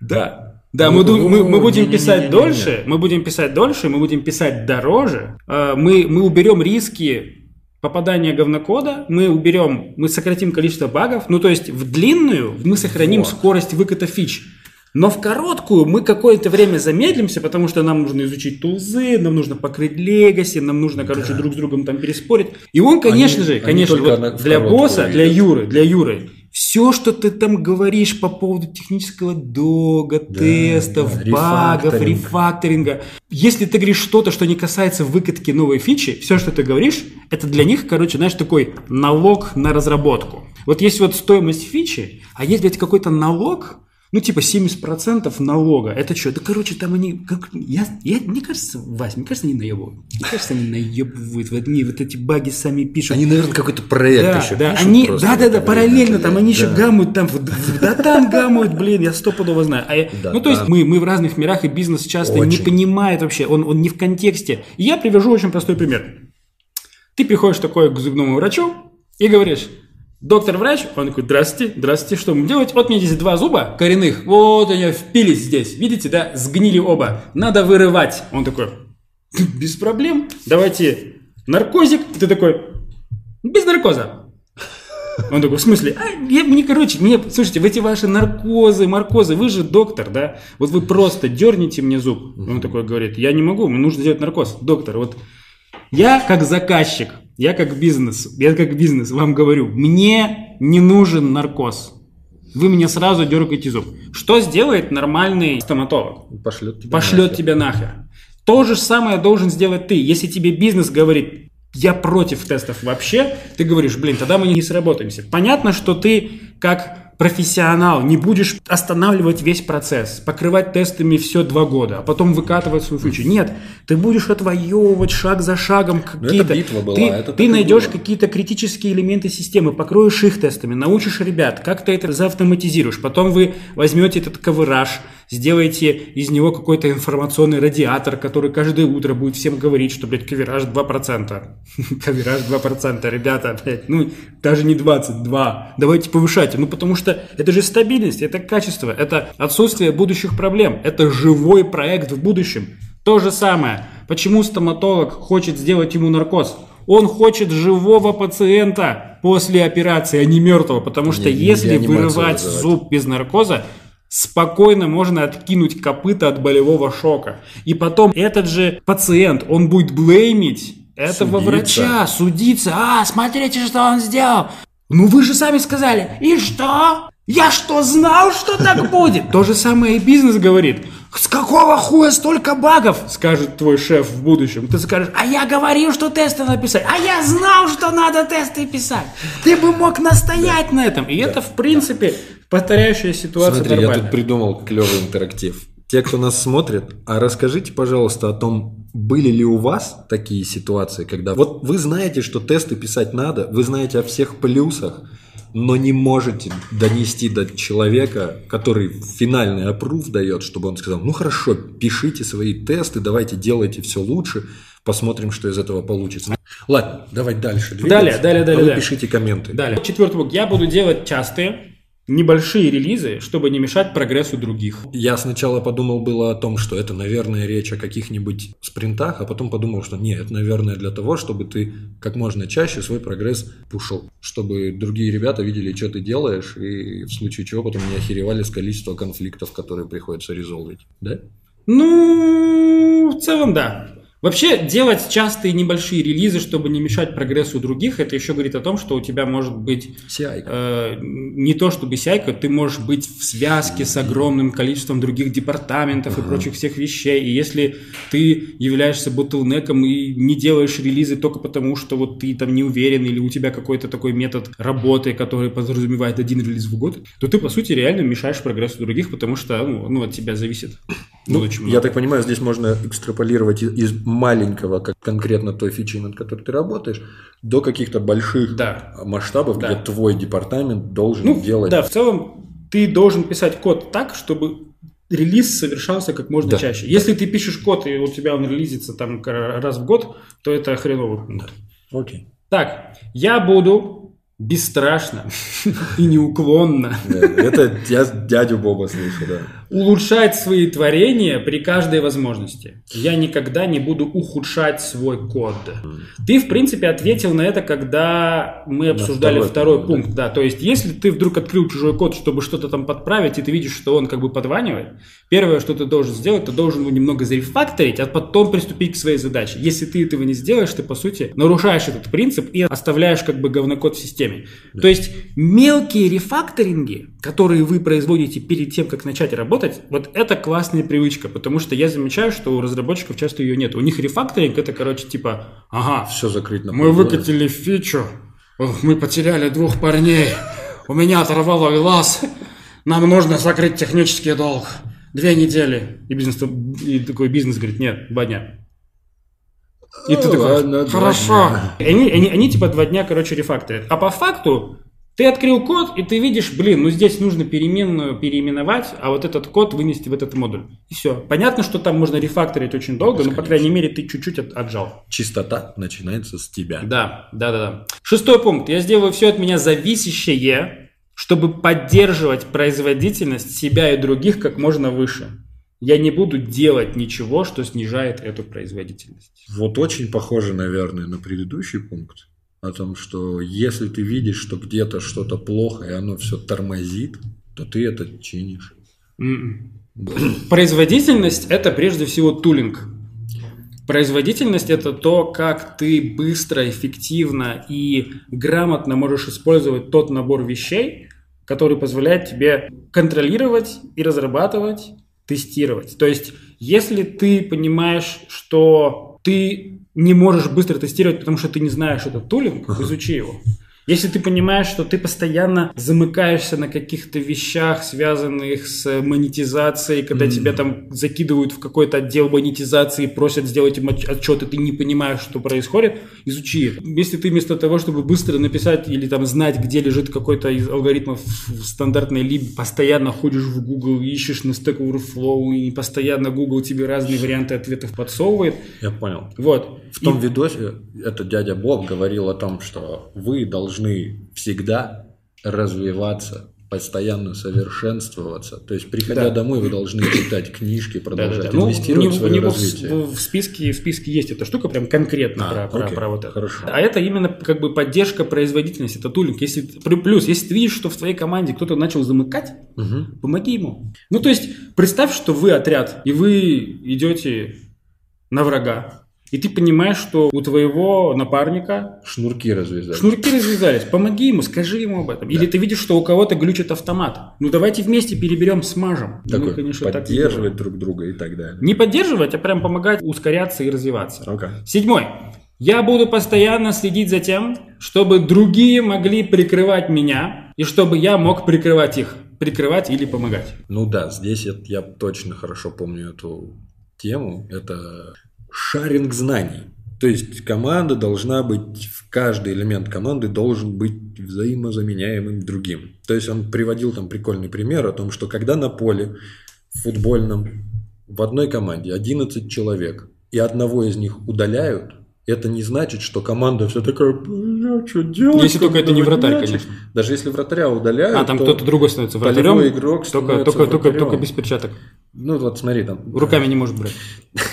Да. Да, мы, мы, мы будем писать дольше, мы будем писать дольше, мы будем писать дороже, э, мы, мы уберем риски попадания говнокода, мы уберем, мы сократим количество багов, ну то есть в длинную мы сохраним Вот. скорость выката фич. Но в короткую мы какое-то время замедлимся, потому что нам нужно изучить тулзы, нам нужно покрыть легаси, нам нужно, короче, друг с другом там переспорить. И он, конечно Они- же, конечно, вот на- для босса, для. Юры, для Юры, все, что ты там говоришь по поводу технического дога, тестов, да, багов, рефакторинг. рефакторинга. Если ты говоришь что-то, что не касается выкатки новой фичи, все, что ты говоришь, это для них, короче, знаешь, такой налог на разработку. Вот есть вот стоимость фичи, а есть, блядь, какой-то налог, ну, типа 70% налога. Это что? Да, короче, там они... Как, я, я, мне кажется, Вась, мне кажется, они наебывают. Мне кажется, они наебывают. Вот, они вот эти баги сами пишут. Они, наверное, какой-то проект Да, еще да, пишут они, просто да, да, да, параллельно там они еще да. гамают там, в- в- да там гамают, блин, я стопудово знаю. А я- Да, ну, то есть да. мы, мы в разных мирах, и бизнес часто не Очень. понимает вообще, он, он не в контексте. И я привяжу очень простой пример. Ты приходишь такой к зубному врачу и говоришь, доктор-врач, он такой, здравствуйте, здравствуйте, что мне делать? Вот меня здесь два зуба коренных, вот они впились здесь, видите, да, сгнили оба, надо вырывать. Он такой, без проблем, давайте наркозик. И ты такой, без наркоза. Он такой, в смысле? А, я, мне, короче, мне, слушайте, в эти ваши наркозы, маркозы, вы же доктор, да? Вот вы просто дерните мне зуб. Он такой говорит, я не могу, мне нужно сделать наркоз. Доктор, вот я как заказчик, я как бизнес, я как бизнес вам говорю, мне не нужен наркоз. Вы мне сразу дергаете зуб. Что сделает нормальный стоматолог? Пошлет тебя пошлет нахер. тебя нахер. То же самое должен сделать ты. Если тебе бизнес говорит, я против тестов вообще, ты говоришь, блин, тогда мы не сработаемся. Понятно, что ты как профессионал не будешь останавливать весь процесс, покрывать тестами все два года, а потом выкатывать свою фичу. Нет, ты будешь отвоевывать шаг за шагом какие-то. битва была, ты это ты найдешь какие-то критические элементы системы, покроешь их тестами, научишь ребят, как ты это заавтоматизируешь. Потом вы возьмете этот ковыраж, сделаете из него какой-то информационный радиатор, который каждое утро будет всем говорить, что, блядь, кавераж 2%. Кавераж 2%, ребята, блядь, ну, даже не 22. Давайте повышайте. Ну, потому что это же стабильность, это качество, это отсутствие будущих проблем, это живой проект в будущем. То же самое. Почему стоматолог хочет сделать ему наркоз? Он хочет живого пациента после операции, а не мертвого, потому что Не- если вырывать вызывать. зуб без наркоза, спокойно можно откинуть копыта от болевого шока. И потом этот же пациент, он будет блеймить этого Судиться. врача, судиться. А, смотрите, что он сделал. Ну вы же сами сказали. И что? Я что, знал, что так будет? То же самое и бизнес говорит. С какого хуя столько багов? Скажет твой шеф в будущем. Ты скажешь, а я говорил, что тесты написать. А я знал, что надо тесты писать. Ты бы мог настоять на этом. И это, в принципе, повторяющая ситуация Смотри, я нормальная. тут придумал клевый интерактив. Те, кто нас смотрит, а расскажите, пожалуйста, о том, были ли у вас такие ситуации, когда вот вы знаете, что тесты писать надо, вы знаете о всех плюсах, но не можете донести до человека, который финальный опруф дает, чтобы он сказал, ну хорошо, пишите свои тесты, давайте делайте все лучше, посмотрим, что из этого получится. Ладно, давай дальше. двигаться. Далее, далее, далее, А вы далее. пишите комменты. Далее. Четвертый блок. Я буду делать частые, небольшие релизы, чтобы не мешать прогрессу других. Я сначала подумал было о том, что это, наверное, речь о каких-нибудь спринтах, а потом подумал, что нет, это, наверное, для того, чтобы ты как можно чаще свой прогресс пушил, чтобы другие ребята видели, что ты делаешь, и в случае чего потом не охеревали с количества конфликтов, которые приходится резолвить. Да? Ну, в целом, да. Вообще, делать частые небольшие релизы, чтобы не мешать прогрессу других, это еще говорит о том, что у тебя может быть CI. э, не то чтобы сяйка, ты можешь быть в связке с огромным количеством других департаментов и прочих всех вещей. И если ты являешься ботлнеком и не делаешь релизы только потому, что вот ты там не уверен или у тебя какой-то такой метод работы, который подразумевает один релиз в год, то ты, по сути, реально мешаешь прогрессу других, потому что ну, ну, от тебя зависит. Ну, очень я много. так понимаю, здесь можно экстраполировать из, маленького, как конкретно той фичи, над которой ты работаешь, до каких-то больших Да. масштабов, Да. где твой департамент должен Ну, делать да, в целом ты должен писать код так, чтобы релиз совершался как можно Да. чаще. Если ты пишешь код, и у тебя он релизится там раз в год, то это хреновый пункт. Окей. Так, я буду бесстрашно и неуклонно Да, Это я дядю Боба слышу, да. улучшать свои творения при каждой возможности. Я никогда не буду ухудшать свой код. Ты, в принципе, ответил на это, когда мы обсуждали второй второй, пункт, пункт. Да. То есть, если ты вдруг открыл чужой код, чтобы что-то там подправить, и ты видишь, что он как бы подванивает, первое, что ты должен сделать, ты должен его немного зарефакторить, а потом приступить к своей задаче. Если ты этого не сделаешь, ты, по сути, нарушаешь этот принцип и оставляешь как бы говнокод в системе. То есть, мелкие рефакторинги, которые вы производите перед тем, как начать работать, вот это классная привычка, потому что я замечаю, что у разработчиков часто ее нет. У них рефакторинг это, короче, типа, ага, Все закрыть на мы выкатили фичу, ох, мы потеряли двух парней, у меня оторвало глаз, нам нужно закрыть технический долг. Две недели. И, бизнес, и такой бизнес говорит, нет, два дня. И ты Ну, такой, хорошо. они, они, они типа два дня, короче, рефакторят. А по факту ты открыл код, и ты видишь, блин, ну здесь нужно переменную переименовать, а вот этот код вынести в этот модуль. И все. Понятно, что там можно рефакторить очень долго, но, по крайней мере, ты чуть-чуть от- отжал. Чистота начинается с тебя. Да, да, да, да. Шестой пункт. Я сделаю все от меня зависящее, чтобы поддерживать производительность себя и других как можно выше. Я не буду делать ничего, что снижает эту производительность. Вот очень похоже, наверное, на предыдущий пункт. О том, что если ты видишь, что где-то что-то плохо, и оно все тормозит, то ты это чинишь. М-м. Производительность – это прежде всего тулинг. Производительность – это то, как ты быстро, эффективно и грамотно можешь использовать тот набор вещей, который позволяет тебе контролировать и разрабатывать, тестировать. То есть, если ты понимаешь, что ты не можешь быстро тестировать, потому что ты не знаешь этот тулинг, изучи его. Если ты понимаешь, что ты постоянно замыкаешься на каких-то вещах, связанных с монетизацией, когда тебя там закидывают в какой-то отдел монетизации, просят сделать им и ты не понимаешь, что происходит, изучи это. Если ты вместо того, чтобы быстро написать или там знать, где лежит какой-то из алгоритмов в стандартной либо постоянно ходишь в Google, ищешь на Stack Overflow, и постоянно Google тебе разные варианты ответов подсовывает, Я понял. вот. В том И- видосе этот дядя Боб говорил о том, что вы должны всегда развиваться, постоянно совершенствоваться. То есть, приходя Да. домой, вы должны читать книжки, продолжать Да-да-да. Ну, инвестировать у в свое у него в- развитие. В, в списке, в списке есть эта штука прям конкретно А, про, про- окей, про вот это. хорошо. А это именно как бы поддержка производительности, это тулинг. Если, плю- плюс, если ты видишь, что в твоей команде кто-то начал замыкать, помоги ему. Ну, то есть, представь, что вы отряд, и вы идете на врага, и ты понимаешь, что у твоего напарника Шнурки развязать. Шнурки развязались. Помоги ему, скажи ему об этом. Или ты видишь, что у кого-то глючит автомат. Ну давайте вместе переберем, смажем. Ну, Такой, конечно, так не поддерживать друг друга и так далее. не поддерживать, а прям помогать ускоряться и развиваться. Окей. Седьмой. Я буду постоянно следить за тем, чтобы другие могли прикрывать меня, и чтобы я мог прикрывать их. Прикрывать или помогать. Ну да, здесь я точно хорошо помню эту тему. Это шаринг знаний. То есть команда должна быть, в каждый элемент команды должен быть взаимозаменяемым другим. То есть он приводил там прикольный пример о том, что когда на поле футбольном в одной команде 11 человек, и одного из них удаляют, это не значит, что команда все такая, бля, что делать? Если только это не вратарь, мячик». конечно. Даже если вратаря удаляют, А, там то кто-то другой становится вратарем. игрок Только, только, только, вратарем. только без перчаток. Ну вот смотри там. Руками не может брать.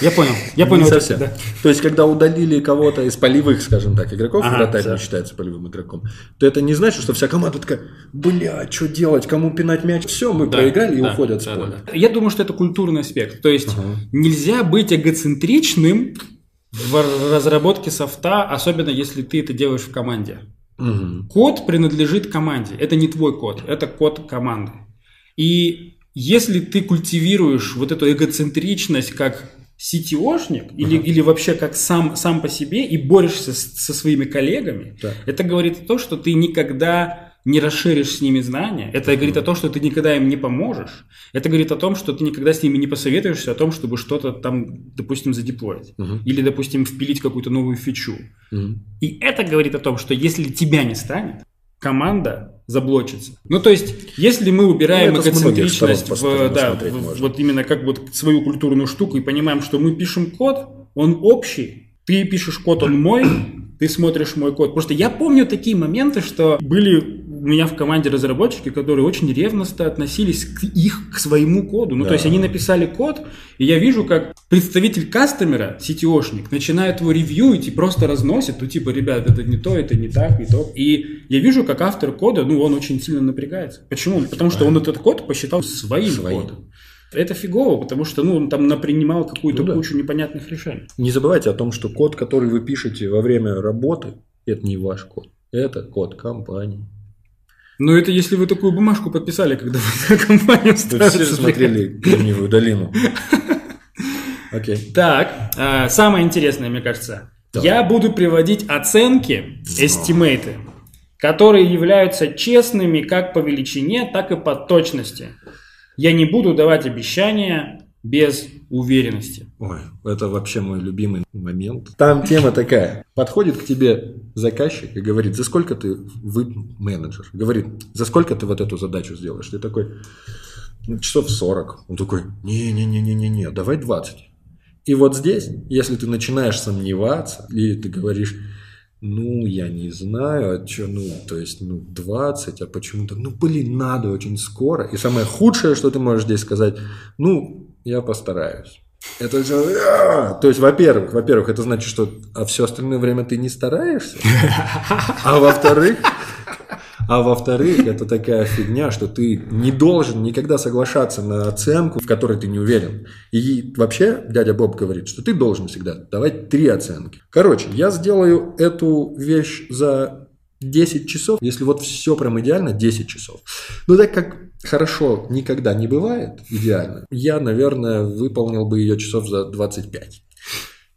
Я понял. Я Не понял. это, совсем. да. То есть, когда удалили кого-то из полевых, скажем так, игроков, Ага, вратарь да. не считается полевым игроком, то это не значит, что вся команда такая, бля, что делать, кому пинать мяч, все, мы Да, проиграли и да, уходят с да, поля. да, да. Я думаю, что это культурный аспект. То есть Ага. нельзя быть эгоцентричным в разработке софта, особенно если ты это делаешь в команде. Мгм. Код принадлежит команде. Это не твой код, это код команды. И если ты культивируешь вот эту эгоцентричность как CTO-шник или, или вообще как сам, сам по себе и борешься с- со своими коллегами, Да. это говорит о том, что ты никогда не расширишь с ними знания. Это говорит о том, что ты никогда им не поможешь. Это говорит о том, что ты никогда с ними не посоветуешься о том, чтобы что-то там, допустим, задеплоить. Мгм. Или, допустим, впилить какую-то новую фичу. Мгм. И это говорит о том, что если тебя не станет, команда заблочиться. Ну, то есть, если мы убираем Ну, эгоцентричность в, да, в- вот именно как вот свою культурную штуку и понимаем, что мы пишем код, он общий, ты пишешь код, он мой, ты смотришь мой код. Просто я помню такие моменты, что были у меня в команде разработчики, которые очень ревностно относились к их, к своему коду. Ну, Да. то есть они написали код, и я вижу, как представитель кастомера, CTO-шник, начинает его ревьюить и просто разносит, ну, типа, ребят, это не то, это не так, и то. И я вижу, как автор кода, ну, он очень сильно напрягается. Почему? Потому что он этот код посчитал своим, Своим. кодом. Это фигово, потому что, ну, он там напринимал какую-то Ну да. кучу непонятных решений. Не забывайте о том, что код, который вы пишете во время работы, это не ваш код. Это код компании. Но это если вы такую бумажку подписали, когда вы на компанию ставите. все смотрели Кремниевую долину. Окей. Так, э, самое интересное, мне кажется. Я буду приводить оценки, эстимейты, которые являются честными как по величине, так и по точности. Я не буду давать обещания без уверенности. Ой, это вообще мой любимый момент. Там тема такая. Подходит к тебе заказчик и говорит, за сколько ты, вы менеджер, говорит, за сколько ты вот эту задачу сделаешь? Ты такой, «Ну, часов 40. Он такой, не-не-не-не-не, давай 20. И вот здесь, если ты начинаешь сомневаться, или ты говоришь, ну, я не знаю, а что, ну, то есть, ну, 20, а почему-то, ну, блин, надо очень скоро. И самое худшее, что ты можешь здесь сказать, ну, я постараюсь. Это же... а! То есть, во-первых, во-первых, это значит, что а все остальное время ты не стараешься. А во-вторых, а во-вторых, это такая фигня, что ты не должен никогда соглашаться на оценку, в которой ты не уверен. И вообще дядя Боб говорит, что ты должен всегда давать три оценки. Короче, я сделаю эту вещь за 10 часов, если вот все прям идеально, 10 часов. Но так как хорошо никогда не бывает идеально, я, наверное, выполнил бы ее часов за 25.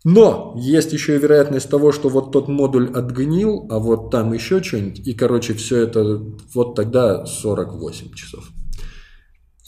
Но есть еще и вероятность того, что вот тот модуль отгнил, а вот там еще что-нибудь, и, короче, все это вот тогда 48 часов.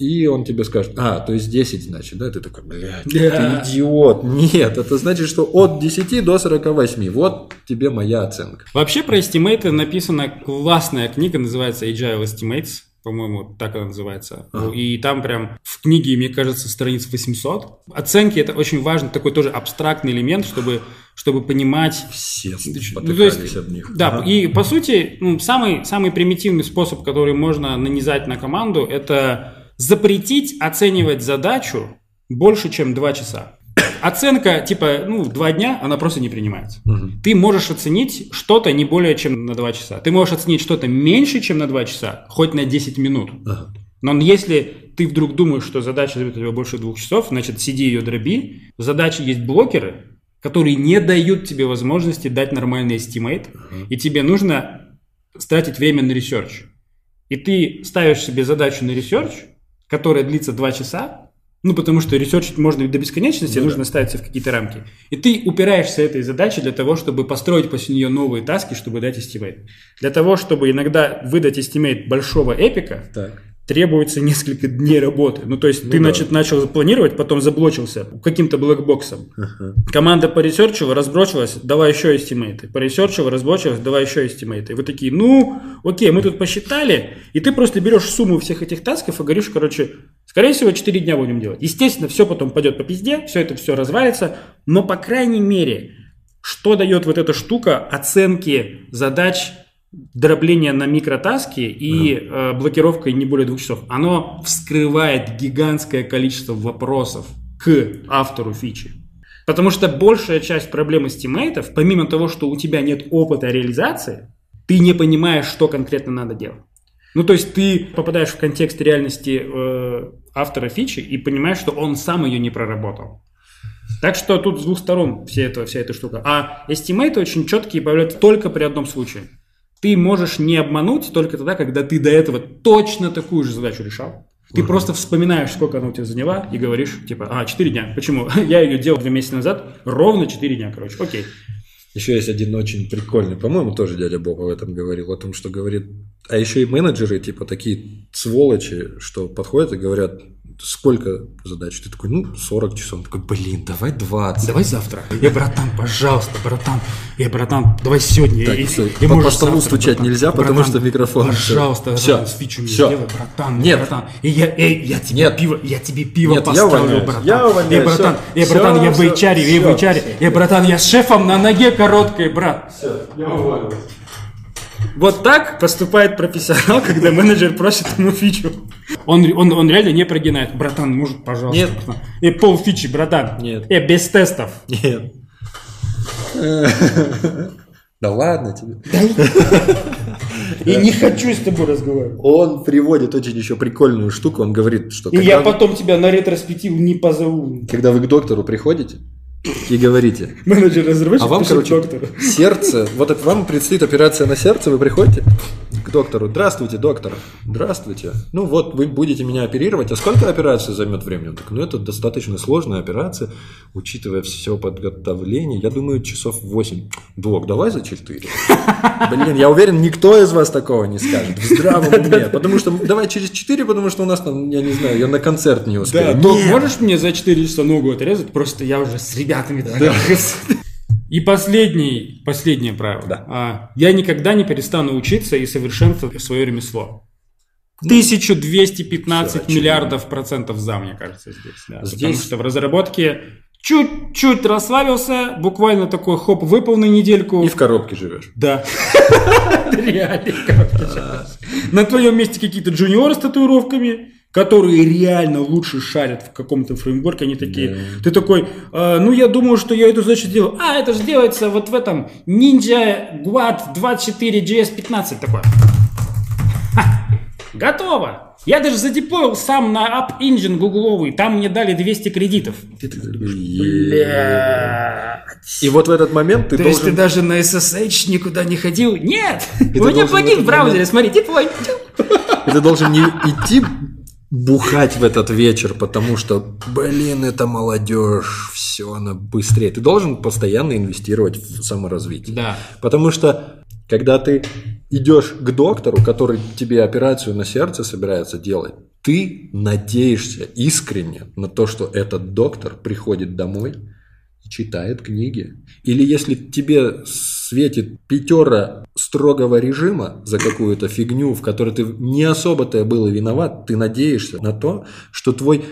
И он тебе скажет, а, то есть 10, значит, да? Ты такой, блядь, Да. ты идиот. Нет, это значит, что от 10 до 48. Вот тебе моя оценка. Вообще про эстимейты написана классная книга, называется Agile Estimates. По-моему, так она называется. Ага. И там прям в книге, мне кажется, страниц 800. Оценки это очень важный такой тоже абстрактный элемент, чтобы, чтобы понимать Все Ну, то есть- об них. Да, Ага. и по сути, ну, самый, самый примитивный способ, который можно нанизать на команду, это запретить оценивать задачу больше, чем 2 часа. Оценка, типа, ну, 2 дня, она просто не принимается. Мгм. Ты можешь оценить что-то не более чем на 2 часа. Ты можешь оценить что-то меньше, чем на 2 часа, хоть на 10 минут. Ага. Но если ты вдруг думаешь, что задача займет у тебя больше двух часов, значит, сиди ее дроби. В задаче есть блокеры, которые не дают тебе возможности дать нормальный estimate, и тебе нужно тратить время на research. И ты ставишь себе задачу на research, которая длится 2 часа, ну, потому что research ить можно до бесконечности, Ну да. нужно ставить себя в какие-то рамки. И ты упираешься этой задаче для того, чтобы построить после нее новые task и, чтобы дать estimate. Для того, чтобы иногда выдать estimate большого эпика, Так. Требуется несколько дней работы. Ну, то есть Ну ты да. значит, начал планировать, потом заблочился каким-то black box ом. Ага. Команда по research ила, разблочилась, давай еще estimate ы. По research ила, разблочилась, давай еще estimate ы. И вы такие, ну, окей, мы тут посчитали, и ты просто берешь сумму всех этих task ов и говоришь, короче, скорее всего, 4 дня будем делать. Естественно, все потом пойдет по пизде, все это все развалится, но, по крайней мере, что дает вот эта штука оценки задач дробление на микро task и и э, блокировкой не более двух часов, оно вскрывает гигантское количество вопросов к автору фичи. Потому что большая часть проблем estimate ов, помимо того, что у тебя нет опыта реализации, ты не понимаешь, что конкретно надо делать. Ну, то есть ты попадаешь в контекст реальности э, автора фичи и понимаешь, что он сам ее не проработал. Так что тут с двух сторон вся эта, вся эта штука. А эстимейты очень четкие появляются только при одном случае. Ты можешь не обмануть только тогда, когда ты до этого точно такую же задачу решал. Ты просто вспоминаешь, сколько она у тебя заняла, и говоришь, типа, а, 4 дня. Почему? Я ее делал 2 месяца назад, ровно 4 дня, короче. Окей. Еще есть один очень прикольный, по-моему, тоже дядя Боб об этом говорил, о том, что говорит, а еще и менеджеры, типа, такие сволочи, что подходят и говорят, сколько задач? Ты такой, ну, 40 часов. Он такой, блин, давай 20. Давай завтра. Я, братан, пожалуйста, братан. Я, братан, давай сегодня. Так, И- всё, и по- по столу завтра, стучать братан. нельзя, потому Братан, что микрофон. Пожалуйста, Всё. братан, фичу Всё. сделай, братан. Нет. братан. И я, эй, я тебе Нет. пиво, я тебе пиво Нет, я поставлю, увольняюсь. братан. Я увольняюсь. Эй, братан, Всё. эй, братан, Всё, я в HR, я в HR. Эй, братан, я с шефом на ноге короткой, брат. Вот так поступает профессионал, когда менеджер просит ему фичу. Он, он, он реально не прогинает. Братан, может, пожалуйста. Нет. братан. И пол фичи, братан. Нет. И без тестов. Нет. Да ладно тебе. И не хочу с тобой разговаривать. Он приводит очень еще прикольную штуку. Он говорит, что И я потом тебя на ретроспективу не позову. когда вы к доктору приходите и говорите, Менеджер разработчик а вам, короче, доктору. сердце, вот это вам предстоит операция на сердце, вы приходите доктору, здравствуйте, доктор, здравствуйте, ну вот вы будете меня оперировать, а сколько операция займет времени? Он такой, ну это достаточно сложная операция, учитывая все подготовление, я думаю, часов 8. Док, давай за 4. Блин, я уверен, никто из вас такого не скажет, в здравом уме, потому что давай через 4, потому что у нас там, я не знаю, я на концерт не Да, успею. док, Нет. можешь мне за 4 часа ногу отрезать? Просто я уже с ребятами договорился. И последний, последнее правило. Да. А, я никогда не перестану учиться и совершенствовать свое ремесло. Ну, 1215 всё очевидно. миллиардов процентов за, мне кажется, здесь. да. Потому Здесь- что в разработке чуть-чуть расслабился, буквально такой хоп, выпал на недельку. И в коробке живешь. Да. Реально, коробки сейчас. На твоем месте какие-то джуниоры с татуировками, которые реально лучше шарят в каком-то фреймворке, они такие, ты такой, «А, ну я думаю, что я эту задачу делаю, а это же делается вот в этом Ninja Guad 24 JS 15 такой. Ха, готово. Я даже задеплоил сам на App Engine гугловый, там мне дали 200 кредитов. И вот в этот момент ты То есть ты должен... даже на SSH никуда не ходил? Нет! ты У меня должен плагин в браузере, смотри, теплой. И ты должен не идти бухать в этот вечер, потому что, блин, это молодежь, все, она быстрее. Ты должен постоянно инвестировать в саморазвитие. Да. Потому что, когда ты идешь к доктору, который тебе операцию на сердце собирается делать, ты надеешься искренне на то, что этот доктор приходит домой читает книги. Или если тебе светит пятера строгого режима за какую-то фигню, в которой ты не особо-то был виноват, ты надеешься на то, что твой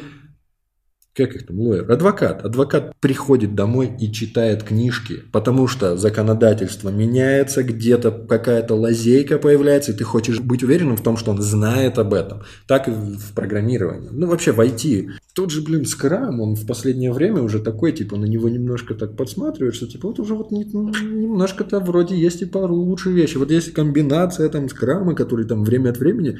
как их там, лоер, адвокат. Адвокат приходит домой и читает книжки, потому что законодательство меняется, где-то какая-то лазейка появляется, и ты хочешь быть уверенным в том, что он знает об этом. Так и в программировании. Ну, вообще в IT. Тот же, блин, скрам, он в последнее время уже такой, типа, на него немножко так подсматриваешь, что, типа, вот уже вот не- немножко-то вроде есть и пару лучшие вещи. Вот есть комбинация там скрама, который там время от времени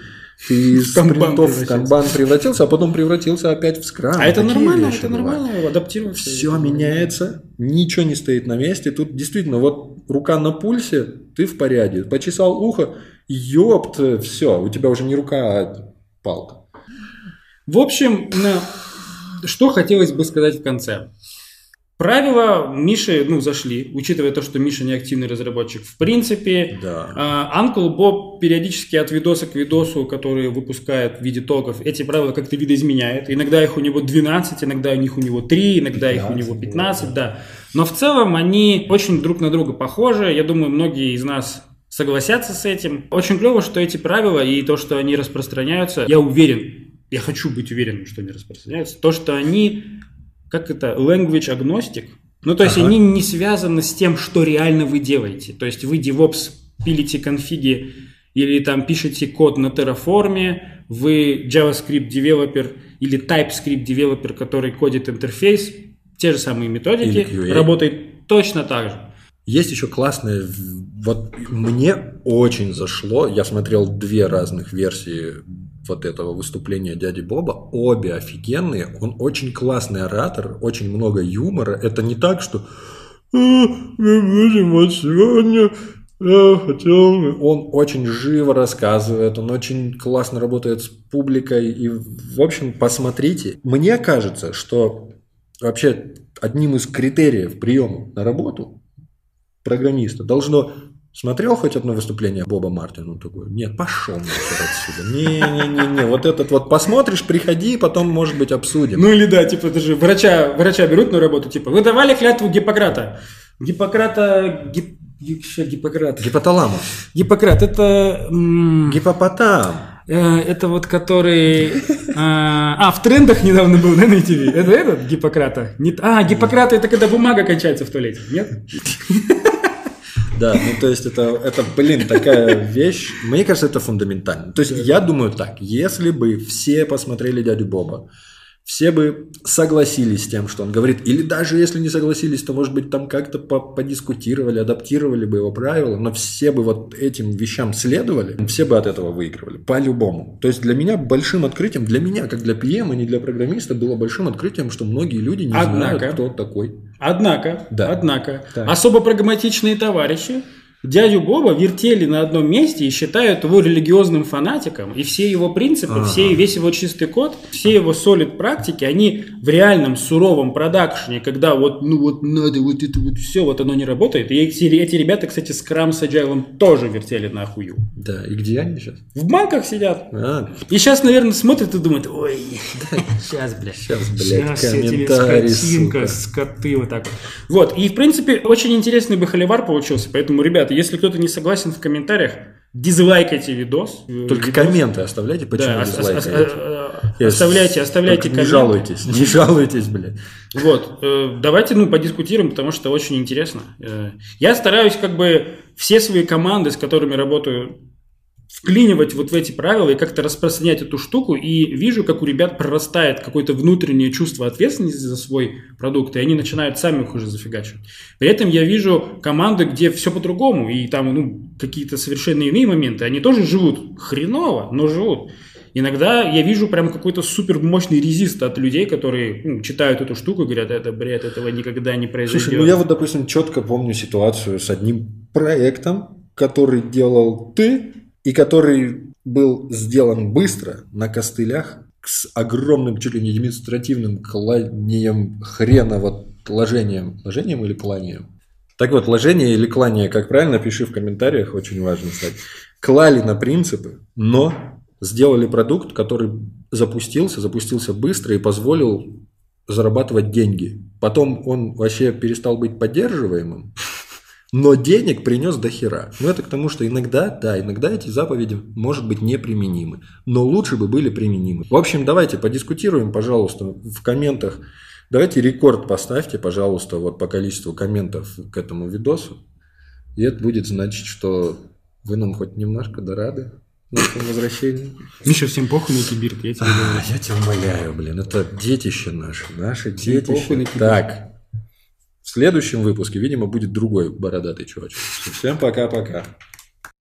ты из спринтов в канбан превратился, а потом превратился опять в скрам. А это Такие нормально, это нормально, адаптироваться. Все меняется, ничего не стоит на месте. Тут действительно, вот рука на пульсе, ты в порядке. Почесал ухо, ёпт, все, у тебя уже не рука, а палка. В общем, что хотелось бы сказать в конце. Правила Миши, ну, зашли, учитывая то, что Миша не активный разработчик. В принципе, Да. а, Uncle Bob периодически от видоса к видосу, который выпускает в виде токов, эти правила как-то видоизменяет. Иногда их у него 12, иногда у них у него 3, иногда их у него 15, да. Но в целом они очень друг на друга похожи. Я думаю, многие из нас согласятся с этим. Очень клево, что эти правила и то, что они распространяются, я уверен, я хочу быть уверенным, что они распространяются, то, что они, как это, language agnostic, ну, то есть Ага. они не связаны с тем, что реально вы делаете. То есть вы DevOps пилите конфиги или там пишете код на Terraform, вы JavaScript девелопер или TypeScript девелопер, который кодит интерфейс, те же самые методики, работает точно так же. Есть еще классное, в- вот мне очень зашло, я смотрел две разных версии вот этого выступления дяди Боба, обе офигенные, он очень классный оратор, очень много юмора, это не так, что «А, мы будем вот сегодня, я хотел бы». Он очень живо рассказывает, он очень классно работает с публикой. И, в общем, посмотрите. Мне кажется, что вообще одним из критериев приема на работу программиста должно Смотрел хоть одно выступление Боба Мартина? Он такой, нет, пошел отсюда. Не-не-не, вот этот вот посмотришь, приходи, потом, может быть, обсудим. Ну или да, типа, это же врача, врача берут на работу, типа, вы давали клятву Гиппократа. Гиппократа, гип, Гиппократ. Гипоталамус. Гиппократ, это... Гипопотам. э, Это вот который... А, а, в трендах недавно был, на ТВ? Это этот Гиппократа? А, Гиппократа это когда бумага кончается в туалете, нет? Да, ну то есть это, это, блин, такая вещь. Мне кажется, это фундаментально. То есть я думаю так, если бы все посмотрели дядю Боба, все бы согласились с тем, что он говорит, или даже если не согласились, то, может быть, там как-то по- подискутировали, адаптировали бы его правила, но все бы вот этим вещам следовали, все бы от этого выигрывали, по-любому. То есть для меня большим открытием, для меня, как для PM, и не для программиста, было большим открытием, что многие люди не Однако. знают, кто такой. Однако, Да. однако, Так. особо прагматичные товарищи дядю Боба вертели на одном месте и считают его религиозным фанатиком, и все его принципы, Ага. все, весь его чистый код, все его солид практики, они в реальном суровом продакшене, когда вот, ну вот надо вот это вот все, вот оно не работает. И эти, эти ребята, кстати, с Крам с Agile тоже вертели на хую. Да, и где они сейчас? В банках сидят. А, И сейчас, наверное, смотрят и думают, ой, сейчас, блядь. сейчас, блядь, Сейчас комментарий, скотинка, скоты вот так вот. И в принципе очень интересный бы холивар получился, поэтому, ребята, если кто-то не согласен в комментариях, дизлайкайте видос. Только Видос. комменты оставляйте, почему Да, дизлайкаете. э, Я оставляйте, оставляйте только Не комменты. жалуйтесь, не жалуйтесь, блядь. Вот, э, давайте, ну, подискутируем, потому что очень интересно. Э, Я стараюсь как бы все свои команды, с которыми работаю, вклинивать вот в эти правила и как-то распространять эту штуку, и вижу, как у ребят прорастает какое-то внутреннее чувство ответственности за свой продукт, и они начинают сами их уже зафигачивать. При этом я вижу команды, где все по-другому, и там ну, какие-то совершенно иные моменты, они тоже живут хреново, но живут. Иногда я вижу прям какой-то супер мощный резист от людей, которые ну, читают эту штуку и говорят, это бред, этого никогда не произойдет. Слушай, ну я вот, допустим, четко помню ситуацию с одним проектом, который делал ты, и который был сделан быстро, на костылях, с огромным чуть ли не административным кланием хрена, вот ложением. Ложением или кланием? Так вот, ложение или клание, как правильно, пиши в комментариях, очень важно стать. Клали на принципы, но сделали продукт, который запустился, запустился быстро и позволил зарабатывать деньги. Потом он вообще перестал быть поддерживаемым, но денег принес до хера. Ну, это к тому, что иногда, да, иногда эти заповеди, может быть, неприменимы. Но лучше бы были применимы. В общем, давайте подискутируем, пожалуйста, в комментах. Давайте рекорд поставьте, пожалуйста, вот по количеству комментов к этому видосу. И это будет значить, что вы нам хоть немножко да рады нашему возвращению. Миша, всем похуй на кибирт, я тебе говорю. А, я тебя умоляю, блин, это детище наше, наше Всем похуй на детище. Так, в следующем выпуске, видимо, будет другой бородатый чувачок. Всем пока-пока.